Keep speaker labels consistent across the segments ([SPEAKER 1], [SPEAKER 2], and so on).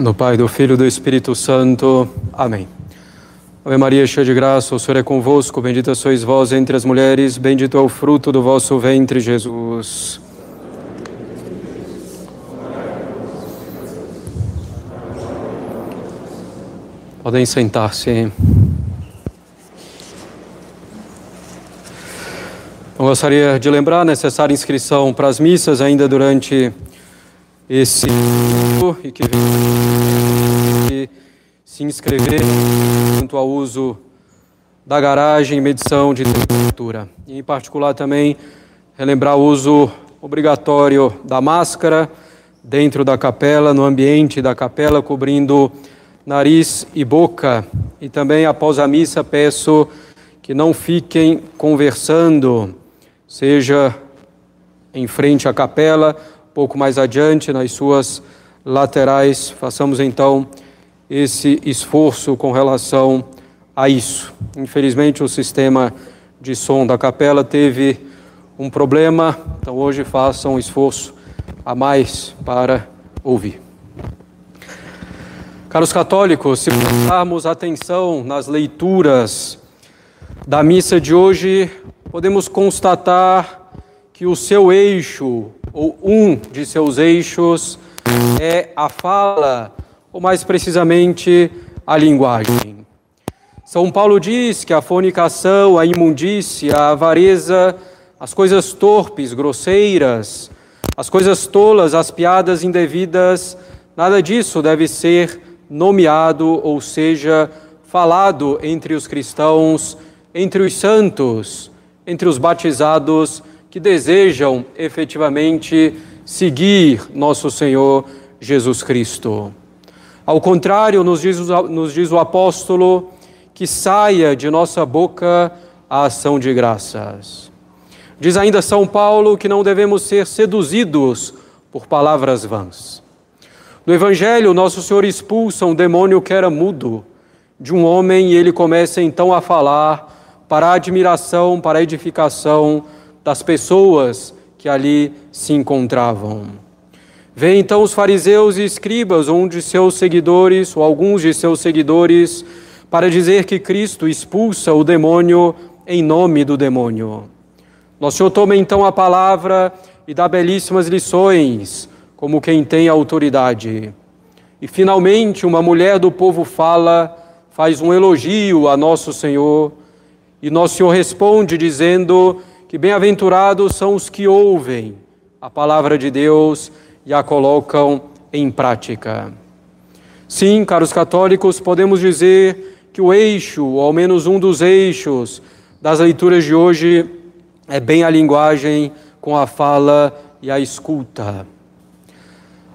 [SPEAKER 1] Do Pai, do Filho e do Espírito Santo. Amém. Ave Maria, cheia de graça, o Senhor é convosco. Bendita sois vós entre as mulheres, bendito é o fruto do vosso ventre, Jesus. Podem sentar-se. Eu gostaria de lembrar necessária inscrição para as missas ainda durante esse e que se inscrever quanto ao uso da garagem e medição de temperatura. E, em particular também relembrar o uso obrigatório da máscara dentro da capela, no ambiente da capela, cobrindo nariz e boca. E também após a missa peço que não fiquem conversando, seja em frente à capela pouco mais adiante, nas suas laterais. Façamos então esse esforço com relação a isso. Infelizmente, o sistema de som da capela teve um problema, então hoje façam um esforço a mais para ouvir. Caros católicos, se prestarmos atenção nas leituras da missa de hoje, podemos constatar que o seu eixo ou um de seus eixos, é a fala, ou mais precisamente, a linguagem. São Paulo diz que a fornicação, a imundícia, a avareza, as coisas torpes, grosseiras, as coisas tolas, as piadas indevidas, nada disso deve ser nomeado, ou seja, falado entre os cristãos, entre os santos, entre os batizados que desejam efetivamente seguir nosso Senhor Jesus Cristo. Ao contrário, nos diz, nos diz o apóstolo que saia de nossa boca a ação de graças. Diz ainda São Paulo que não devemos ser seduzidos por palavras vãs. No Evangelho, nosso Senhor expulsa um demônio que era mudo de um homem e ele começa então a falar para a admiração, para a edificação das pessoas que ali se encontravam. Vêm então os fariseus e escribas, um de seus seguidores, ou alguns de seus seguidores, para dizer que Cristo expulsa o demônio em nome do demônio. Nosso Senhor toma então a palavra e dá belíssimas lições, como quem tem autoridade. E finalmente, uma mulher do povo fala, faz um elogio a nosso Senhor, e nosso Senhor responde dizendo que bem-aventurados são os que ouvem a palavra de Deus e a colocam em prática. Sim, caros católicos, podemos dizer que o eixo, ou ao menos um dos eixos das leituras de hoje, é bem a linguagem com a fala e a escuta.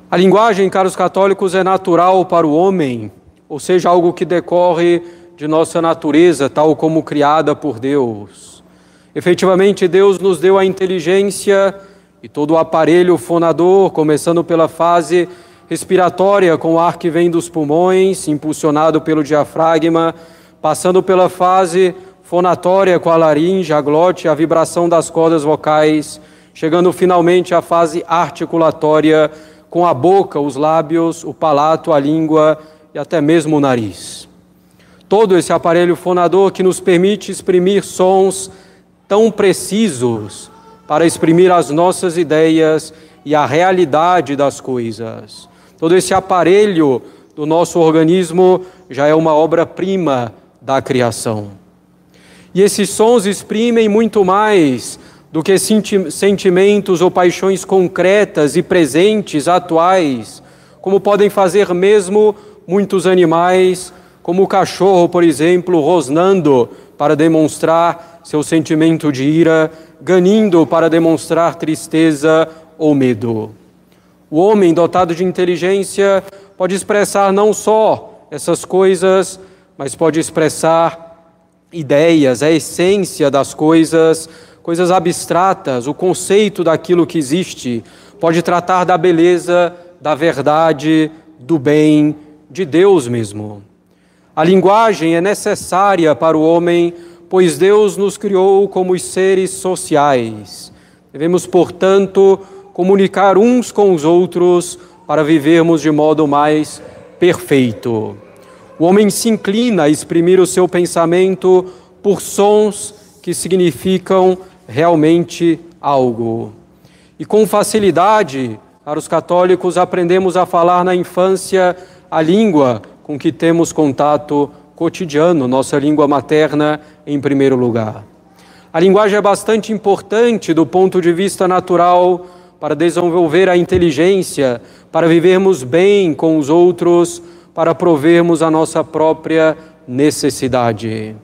[SPEAKER 1] A linguagem, caros católicos, é natural para o homem, ou seja, algo que decorre de nossa natureza, tal como criada por Deus. Efetivamente, Deus nos deu a inteligência e todo o aparelho fonador, começando pela fase respiratória, com o ar que vem dos pulmões, impulsionado pelo diafragma, passando pela fase fonatória, com a laringe, a glote, a vibração das cordas vocais, chegando finalmente à fase articulatória, com a boca, os lábios, o palato, a língua e até mesmo o nariz. Todo esse aparelho fonador que nos permite exprimir sons tão precisos para exprimir as nossas ideias e a realidade das coisas. Todo esse aparelho do nosso organismo já é uma obra-prima da criação. E esses sons exprimem muito mais do que sentimentos ou paixões concretas e presentes, atuais, como podem fazer mesmo muitos animais, como o cachorro, por exemplo, rosnando para demonstrar seu sentimento de ira, ganindo para demonstrar tristeza ou medo. O homem dotado de inteligência pode expressar não só essas coisas, mas pode expressar ideias, a essência das coisas, coisas abstratas, o conceito daquilo que existe, pode tratar da beleza, da verdade, do bem, de Deus mesmo. A linguagem é necessária para o homem pois Deus nos criou como seres sociais. Devemos, portanto, comunicar uns com os outros para vivermos de modo mais perfeito. O homem se inclina a exprimir o seu pensamento por sons que significam realmente algo. E com facilidade, para os católicos, aprendemos a falar na infância a língua com que temos contato cotidiano, nossa língua materna em primeiro lugar. A linguagem é bastante importante do ponto de vista natural para desenvolver a inteligência, para vivermos bem com os outros, para provermos a nossa própria necessidade.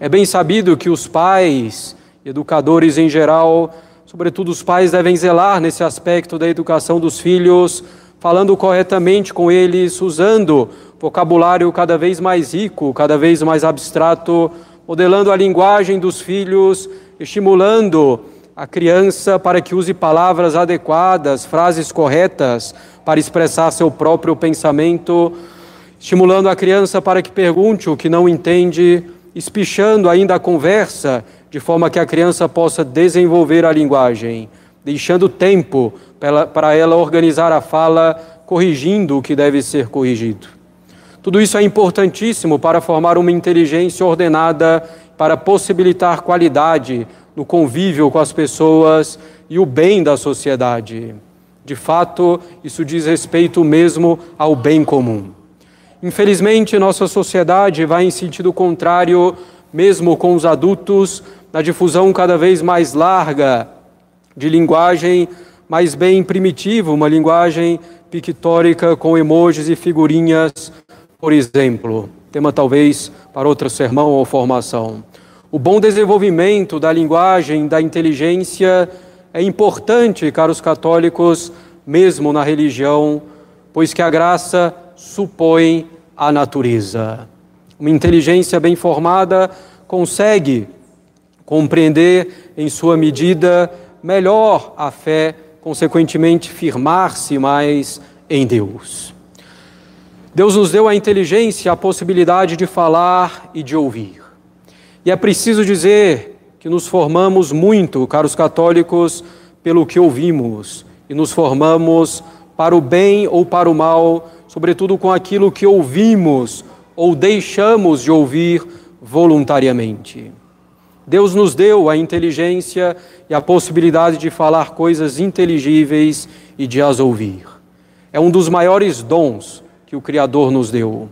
[SPEAKER 1] É bem sabido que os pais, educadores em geral, sobretudo os pais, devem zelar nesse aspecto da educação dos filhos, falando corretamente com eles, usando vocabulário cada vez mais rico, cada vez mais abstrato, modelando a linguagem dos filhos, estimulando a criança para que use palavras adequadas, frases corretas para expressar seu próprio pensamento, estimulando a criança para que pergunte o que não entende, espichando ainda a conversa, de forma que a criança possa desenvolver a linguagem, deixando tempo para ela organizar a fala, corrigindo o que deve ser corrigido. Tudo isso é importantíssimo para formar uma inteligência ordenada, para possibilitar qualidade no convívio com as pessoas e o bem da sociedade. De fato, isso diz respeito mesmo ao bem comum. Infelizmente, nossa sociedade vai em sentido contrário, mesmo com os adultos, na difusão cada vez mais larga de linguagem mais bem primitiva, uma linguagem pictórica com emojis e figurinhas, por exemplo. Tema talvez para outro sermão ou formação. O bom desenvolvimento da linguagem, da inteligência, é importante, caros católicos, mesmo na religião, pois que a graça supõe a natureza. Uma inteligência bem formada consegue compreender em sua medida melhor a fé, consequentemente firmar-se mais em Deus. Deus nos deu a inteligência, a possibilidade de falar e de ouvir. E é preciso dizer que nos formamos muito, caros católicos, pelo que ouvimos, e nos formamos para o bem ou para o mal, sobretudo com aquilo que ouvimos ou deixamos de ouvir voluntariamente. Deus nos deu a inteligência e a possibilidade de falar coisas inteligíveis e de as ouvir. É um dos maiores dons que o Criador nos deu,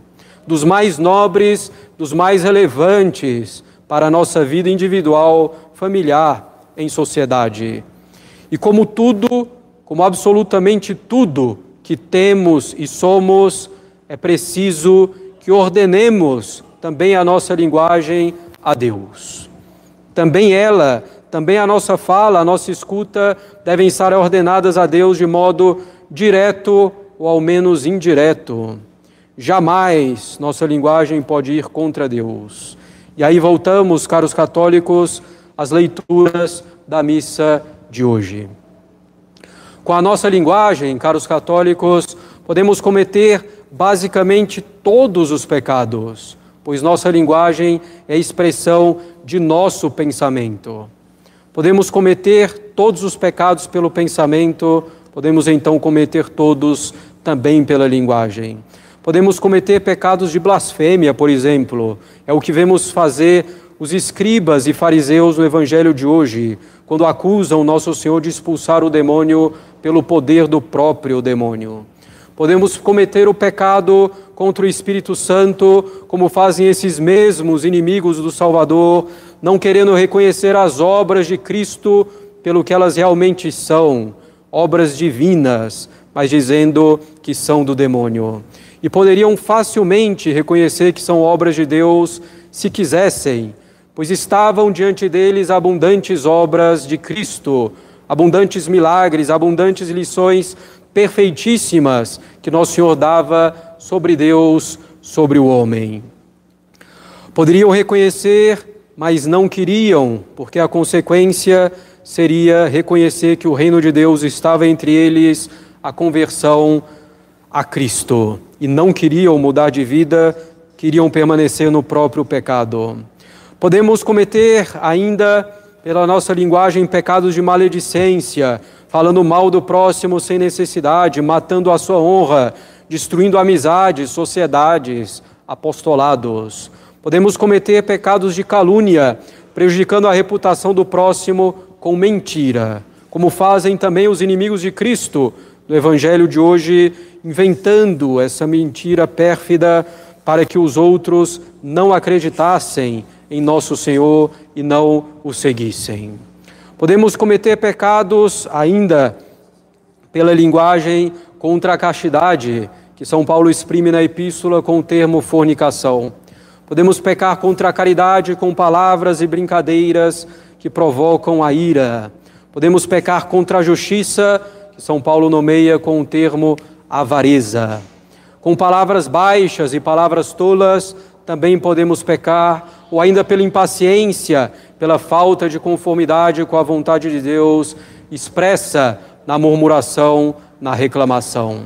[SPEAKER 1] dos mais nobres, dos mais relevantes para a nossa vida individual, familiar, em sociedade. E como tudo, como absolutamente tudo que temos e somos, é preciso que ordenemos também a nossa linguagem a Deus. Também ela, também a nossa fala, a nossa escuta devem estar ordenadas a Deus de modo direto ou ao menos indireto. Jamais nossa linguagem pode ir contra Deus. E aí voltamos, caros católicos, às leituras da missa de hoje. Com a nossa linguagem, caros católicos, podemos cometer basicamente todos os pecados, pois nossa linguagem é expressão de nosso pensamento. Podemos cometer todos os pecados pelo pensamento, podemos então cometer todos também pela linguagem. Podemos cometer pecados de blasfêmia, por exemplo, é o que vemos fazer os escribas e fariseus no evangelho de hoje, quando acusam nosso Senhor de expulsar o demônio pelo poder do próprio demônio. Podemos cometer o pecado contra o Espírito Santo, como fazem esses mesmos inimigos do Salvador, não querendo reconhecer as obras de Cristo pelo que elas realmente são, obras divinas, mas dizendo que são do demônio. E poderiam facilmente reconhecer que são obras de Deus se quisessem, pois estavam diante deles abundantes obras de Cristo, abundantes milagres, abundantes lições perfeitíssimas que Nosso Senhor dava sobre Deus, sobre o homem. Poderiam reconhecer, mas não queriam, porque a consequência seria reconhecer que o reino de Deus estava entre eles, a conversão a Cristo. E não queriam mudar de vida, queriam permanecer no próprio pecado. Podemos cometer ainda, pela nossa linguagem, pecados de maledicência, falando mal do próximo sem necessidade, matando a sua honra, destruindo amizades, sociedades, apostolados. Podemos cometer pecados de calúnia, prejudicando a reputação do próximo com mentira, como fazem também os inimigos de Cristo no Evangelho de hoje, inventando essa mentira pérfida para que os outros não acreditassem em nosso Senhor e não o seguissem. Podemos cometer pecados ainda pela linguagem contra a castidade, que São Paulo exprime na epístola com o termo fornicação. Podemos pecar contra a caridade com palavras e brincadeiras que provocam a ira. Podemos pecar contra a justiça, que São Paulo nomeia com o termo avareza. Com palavras baixas e palavras tolas, também podemos pecar, ou ainda pela impaciência, pela falta de conformidade com a vontade de Deus, expressa na murmuração, na reclamação.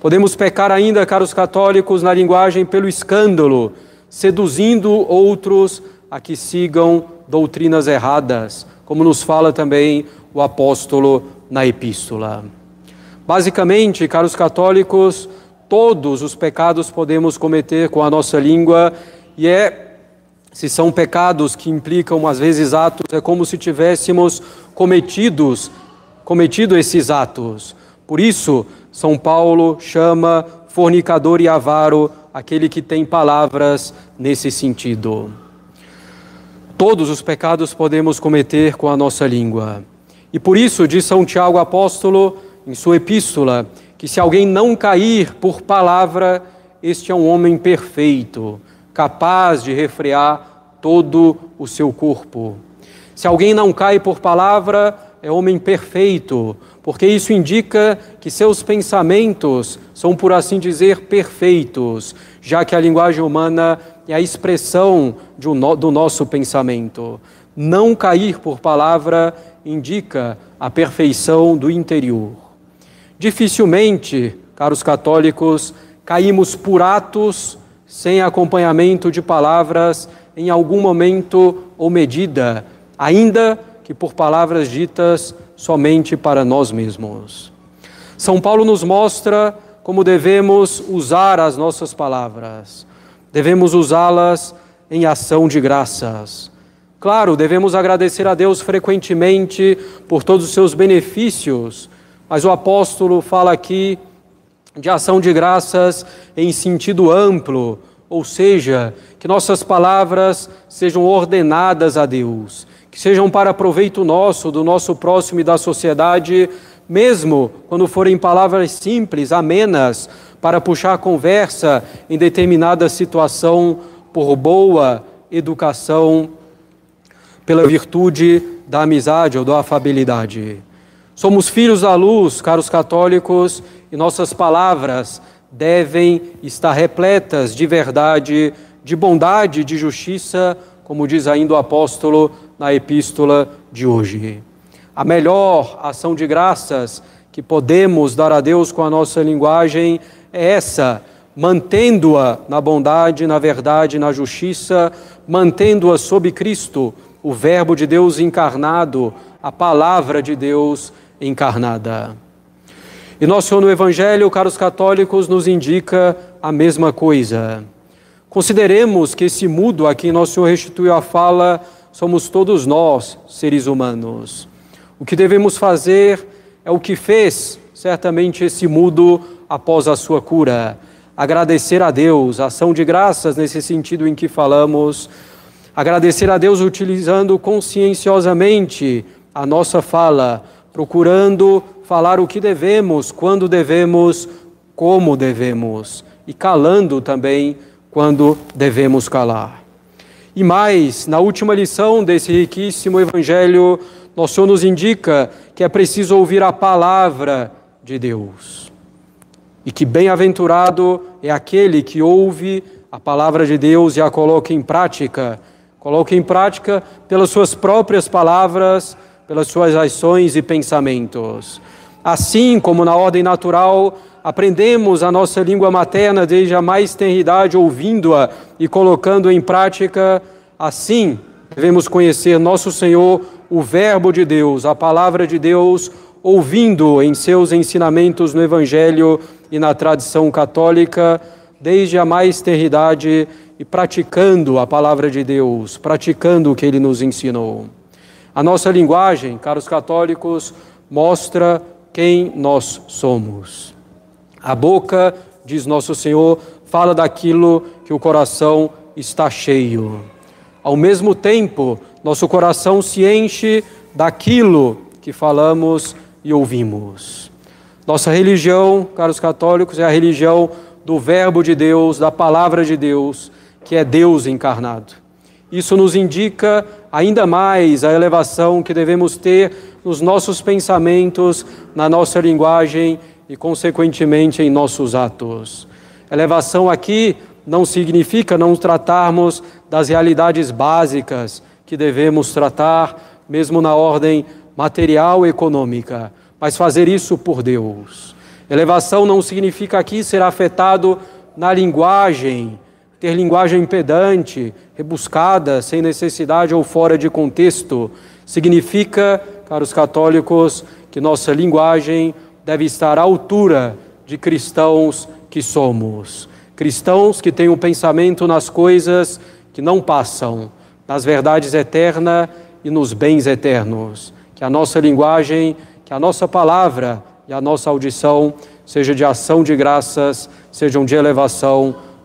[SPEAKER 1] Podemos pecar ainda, caros católicos, na linguagem pelo escândalo, seduzindo outros a que sigam doutrinas erradas, como nos fala também o apóstolo na epístola. Basicamente, caros católicos, todos os pecados podemos cometer com a nossa língua e é se são pecados que implicam às vezes atos, é como se tivéssemos cometidos cometido esses atos. Por isso, São Paulo chama fornicador e avaro aquele que tem palavras nesse sentido. Todos os pecados podemos cometer com a nossa língua. E por isso, diz São Tiago apóstolo em sua epístola, que se alguém não cair por palavra, este é um homem perfeito, capaz de refrear todo o seu corpo. Se alguém não cai por palavra, é homem perfeito, porque isso indica que seus pensamentos são, por assim dizer, perfeitos, já que a linguagem humana é a expressão um, do nosso pensamento. Não cair por palavra indica a perfeição do interior. Dificilmente, caros católicos, caímos por atos sem acompanhamento de palavras em algum momento ou medida, ainda que por palavras ditas somente para nós mesmos. São Paulo nos mostra como devemos usar as nossas palavras. Devemos usá-las em ação de graças. Claro, devemos agradecer a Deus frequentemente por todos os seus benefícios, mas o apóstolo fala aqui de ação de graças em sentido amplo, ou seja, que nossas palavras sejam ordenadas a Deus, que sejam para proveito nosso, do nosso próximo e da sociedade, mesmo quando forem palavras simples, amenas, para puxar a conversa em determinada situação por boa educação, pela virtude da amizade ou da afabilidade. Somos filhos da luz, caros católicos, e nossas palavras devem estar repletas de verdade, de bondade, de justiça, como diz ainda o apóstolo na epístola de hoje. A melhor ação de graças que podemos dar a Deus com a nossa linguagem é essa, mantendo-a na bondade, na verdade, na justiça, mantendo-a sob Cristo, o Verbo de Deus encarnado, a palavra de Deus encarnada. E nosso Senhor no Evangelho, caros católicos, nos indica a mesma coisa. Consideremos que esse mudo a quem nosso Senhor restituiu a fala somos todos nós, seres humanos. O que devemos fazer é o que fez certamente esse mudo após a sua cura. Agradecer a Deus, ação de graças nesse sentido em que falamos. Agradecer a Deus utilizando conscienciosamente a nossa fala, procurando falar o que devemos, quando devemos, como devemos, e calando também quando devemos calar. E mais, na última lição desse riquíssimo evangelho, nosso Senhor nos indica que é preciso ouvir a palavra de Deus. E que bem-aventurado é aquele que ouve a palavra de Deus e a coloca em prática. Coloca em prática pelas suas próprias palavras, pelas suas ações e pensamentos. Assim como na ordem natural, aprendemos a nossa língua materna desde a mais tenridade, ouvindo-a e colocando em prática, assim devemos conhecer nosso Senhor, o Verbo de Deus, a palavra de Deus, ouvindo em seus ensinamentos no Evangelho e na tradição católica desde a mais eternidade e praticando a palavra de Deus, praticando o que ele nos ensinou. A nossa linguagem, caros católicos, mostra quem nós somos. A boca, diz nosso Senhor, fala daquilo que o coração está cheio. Ao mesmo tempo, nosso coração se enche daquilo que falamos e ouvimos. Nossa religião, caros católicos, é a religião do Verbo de Deus, da Palavra de Deus, que é Deus encarnado. Isso nos indica ainda mais a elevação que devemos ter nos nossos pensamentos, na nossa linguagem e, consequentemente, em nossos atos. Elevação aqui não significa não tratarmos das realidades básicas que devemos tratar, mesmo na ordem material e econômica, mas fazer isso por Deus. Elevação não significa aqui ser afetado na linguagem, ter linguagem pedante, rebuscada, sem necessidade ou fora de contexto. Significa, caros católicos, que nossa linguagem deve estar à altura de cristãos que somos. Cristãos que têm o um pensamento nas coisas que não passam, nas verdades eternas e nos bens eternos. Que a nossa linguagem, que a nossa palavra e a nossa audição seja de ação de graças, sejam de elevação